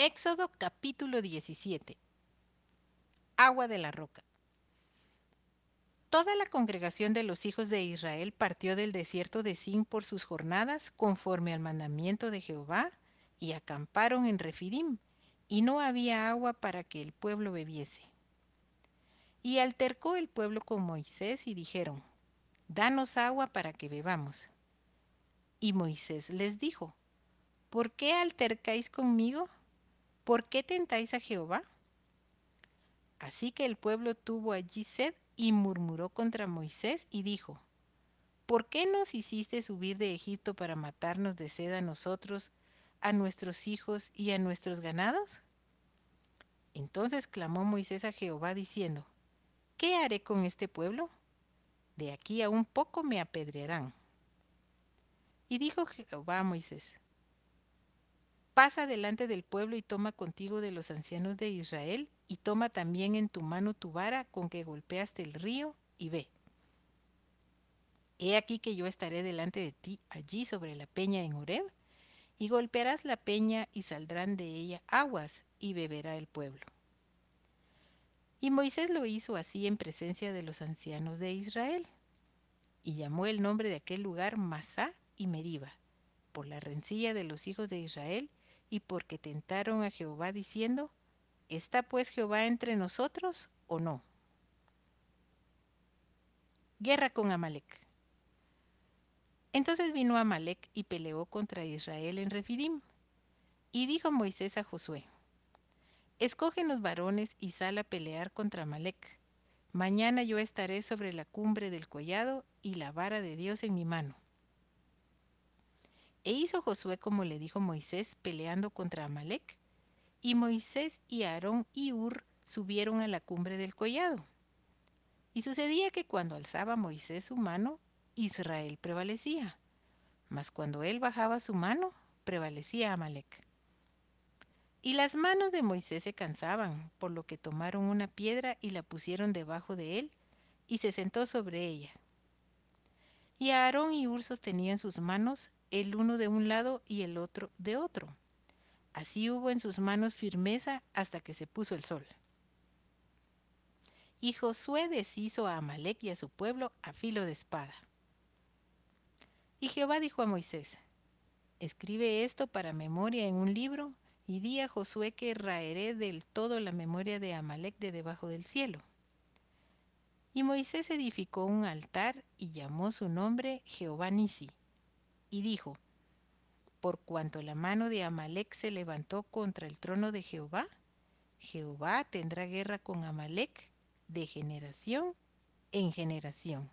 Éxodo capítulo 17 Agua de la roca Toda la congregación de los hijos de Israel partió del desierto de Sin por sus jornadas conforme al mandamiento de Jehová y acamparon en Refidim y no había agua para que el pueblo bebiese. Y altercó el pueblo con Moisés y dijeron, Danos agua para que bebamos. Y Moisés les dijo, ¿Por qué altercáis conmigo? ¿Por qué tentáis a Jehová? Así que el pueblo tuvo allí sed y murmuró contra Moisés y dijo, ¿Por qué nos hiciste subir de Egipto para matarnos de sed a nosotros, a nuestros hijos y a nuestros ganados? Entonces clamó Moisés a Jehová diciendo, ¿Qué haré con este pueblo? De aquí a un poco me apedrearán. Y dijo Jehová a Moisés, Pasa delante del pueblo y toma contigo de los ancianos de Israel, y toma también en tu mano tu vara con que golpeaste el río, y ve. He aquí que yo estaré delante de ti allí sobre la peña en Horeb, y golpearás la peña y saldrán de ella aguas, y beberá el pueblo. Y Moisés lo hizo así en presencia de los ancianos de Israel, y llamó el nombre de aquel lugar Masá y Meriba, por la rencilla de los hijos de Israel, y porque tentaron a Jehová diciendo, ¿está pues Jehová entre nosotros o no? Guerra con Amalek. Entonces vino Amalek y peleó contra Israel en Refidim. Y dijo Moisés a Josué, Escogen los varones y sal a pelear contra Amalek. Mañana yo estaré sobre la cumbre del collado y la vara de Dios en mi mano. E hizo Josué como le dijo Moisés peleando contra Amalek. Y Moisés y Aarón y Ur subieron a la cumbre del collado. Y sucedía que cuando alzaba Moisés su mano, Israel prevalecía. Mas cuando él bajaba su mano, prevalecía Amalek. Y las manos de Moisés se cansaban, por lo que tomaron una piedra y la pusieron debajo de él, y se sentó sobre ella. Y Aarón y Ur sostenían sus manos el uno de un lado y el otro de otro. Así hubo en sus manos firmeza hasta que se puso el sol. Y Josué deshizo a Amalek y a su pueblo a filo de espada. Y Jehová dijo a Moisés, Escribe esto para memoria en un libro, y di a Josué que raeré del todo la memoria de Amalek de debajo del cielo. Y Moisés edificó un altar y llamó su nombre Jehová Nisi y dijo, Por cuanto la mano de Amalek se levantó contra el trono de Jehová, Jehová tendrá guerra con Amalek de generación en generación.